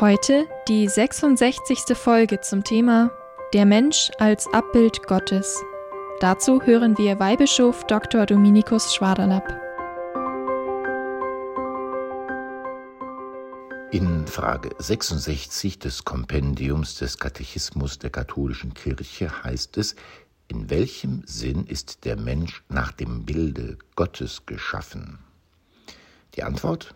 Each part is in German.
Heute die 66. Folge zum Thema Der Mensch als Abbild Gottes. Dazu hören wir Weihbischof Dr. Dominikus Schwaderlapp. In Frage 66 des Kompendiums des Katechismus der katholischen Kirche heißt es, in welchem Sinn ist der Mensch nach dem Bilde Gottes geschaffen? Die Antwort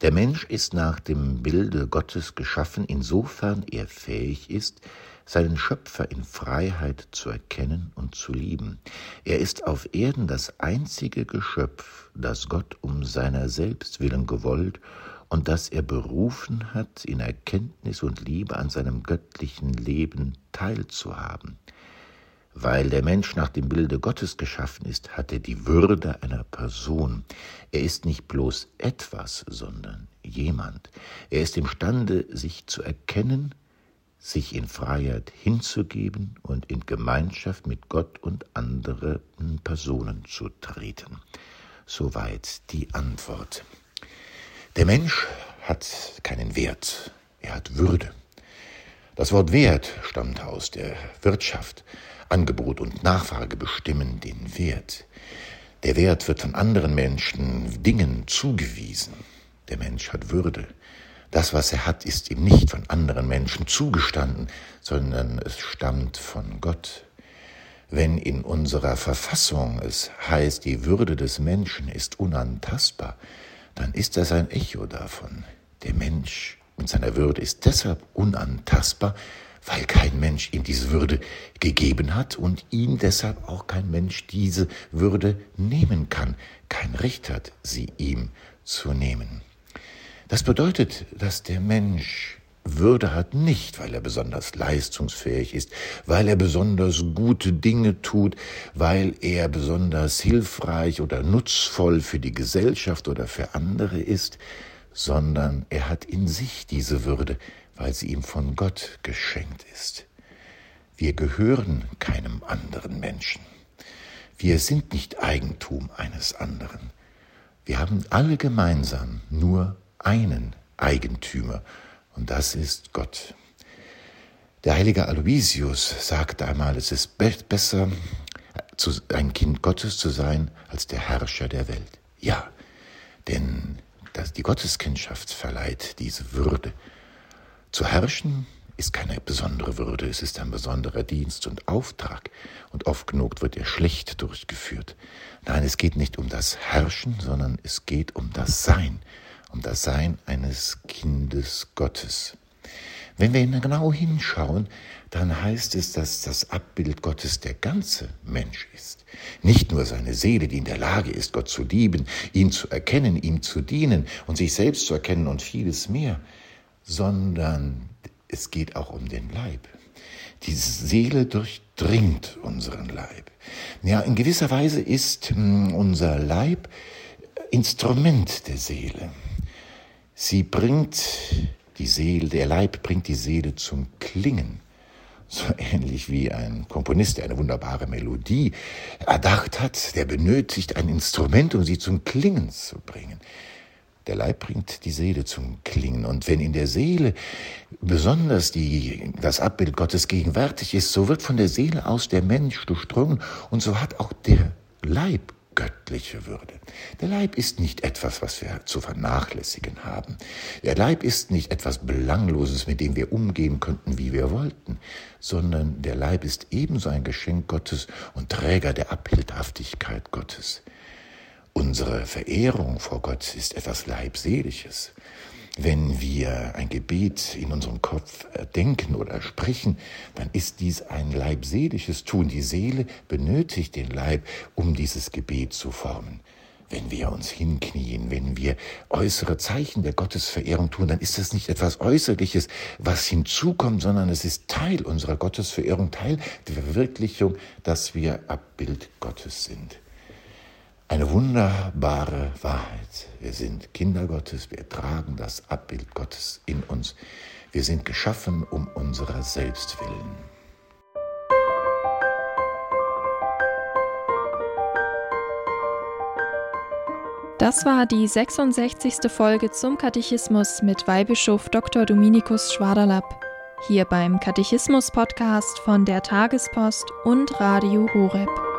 der Mensch ist nach dem Bilde Gottes geschaffen, insofern er fähig ist, seinen Schöpfer in Freiheit zu erkennen und zu lieben. Er ist auf Erden das einzige Geschöpf, das Gott um seiner selbst willen gewollt und das er berufen hat, in Erkenntnis und Liebe an seinem göttlichen Leben teilzuhaben. Weil der Mensch nach dem Bilde Gottes geschaffen ist, hat er die Würde einer Person. Er ist nicht bloß etwas, sondern jemand. Er ist imstande, sich zu erkennen, sich in Freiheit hinzugeben und in Gemeinschaft mit Gott und anderen Personen zu treten. Soweit die Antwort. Der Mensch hat keinen Wert, er hat Würde. Das Wort Wert stammt aus der Wirtschaft. Angebot und Nachfrage bestimmen den Wert. Der Wert wird von anderen Menschen, Dingen zugewiesen. Der Mensch hat Würde. Das, was er hat, ist ihm nicht von anderen Menschen zugestanden, sondern es stammt von Gott. Wenn in unserer Verfassung es heißt, die Würde des Menschen ist unantastbar, dann ist das ein Echo davon. Der Mensch mit seiner Würde ist deshalb unantastbar, weil kein Mensch ihm diese Würde gegeben hat und ihm deshalb auch kein Mensch diese Würde nehmen kann, kein Recht hat, sie ihm zu nehmen. Das bedeutet, dass der Mensch würde hat nicht, weil er besonders leistungsfähig ist, weil er besonders gute Dinge tut, weil er besonders hilfreich oder nutzvoll für die Gesellschaft oder für andere ist, sondern er hat in sich diese Würde, weil sie ihm von Gott geschenkt ist. Wir gehören keinem anderen Menschen. Wir sind nicht Eigentum eines anderen. Wir haben alle gemeinsam nur einen Eigentümer, und das ist Gott. Der heilige Aloysius sagte einmal, es ist be besser, ein Kind Gottes zu sein, als der Herrscher der Welt. Ja, denn die Gotteskindschaft verleiht diese Würde. Zu herrschen ist keine besondere Würde, es ist ein besonderer Dienst und Auftrag, und oft genug wird er schlecht durchgeführt. Nein, es geht nicht um das Herrschen, sondern es geht um das Sein, um das Sein eines Kindes Gottes. Wenn wir genau hinschauen, dann heißt es, dass das Abbild Gottes der ganze Mensch ist. Nicht nur seine Seele, die in der Lage ist, Gott zu lieben, ihn zu erkennen, ihm zu dienen und sich selbst zu erkennen und vieles mehr, sondern es geht auch um den Leib. Die Seele durchdringt unseren Leib. Ja, in gewisser Weise ist hm, unser Leib Instrument der Seele. Sie bringt die Seele, der Leib bringt die Seele zum Klingen. So ähnlich wie ein Komponist, der eine wunderbare Melodie erdacht hat, der benötigt ein Instrument, um sie zum Klingen zu bringen. Der Leib bringt die Seele zum Klingen. Und wenn in der Seele besonders die, das Abbild Gottes gegenwärtig ist, so wird von der Seele aus der Mensch durchdrungen und so hat auch der Leib göttliche Würde. Der Leib ist nicht etwas, was wir zu vernachlässigen haben. Der Leib ist nicht etwas Belangloses, mit dem wir umgehen könnten, wie wir wollten, sondern der Leib ist ebenso ein Geschenk Gottes und Träger der Abhildhaftigkeit Gottes. Unsere Verehrung vor Gott ist etwas Leibseliges. Wenn wir ein Gebet in unserem Kopf denken oder sprechen, dann ist dies ein leibseliges Tun. Die Seele benötigt den Leib, um dieses Gebet zu formen. wenn wir uns hinknien, wenn wir äußere Zeichen der Gottesverehrung tun, dann ist das nicht etwas Äußerliches, was hinzukommt, sondern es ist Teil unserer Gottesverehrung, Teil der Verwirklichung, dass wir Abbild Gottes sind. Eine wunderbare Wahrheit. Wir sind Kinder Gottes, wir tragen das Abbild Gottes in uns. Wir sind geschaffen um unserer selbst willen. Das war die 66. Folge zum Katechismus mit Weihbischof Dr. Dominikus Schwaderlapp. Hier beim Katechismus-Podcast von der Tagespost und Radio Horeb.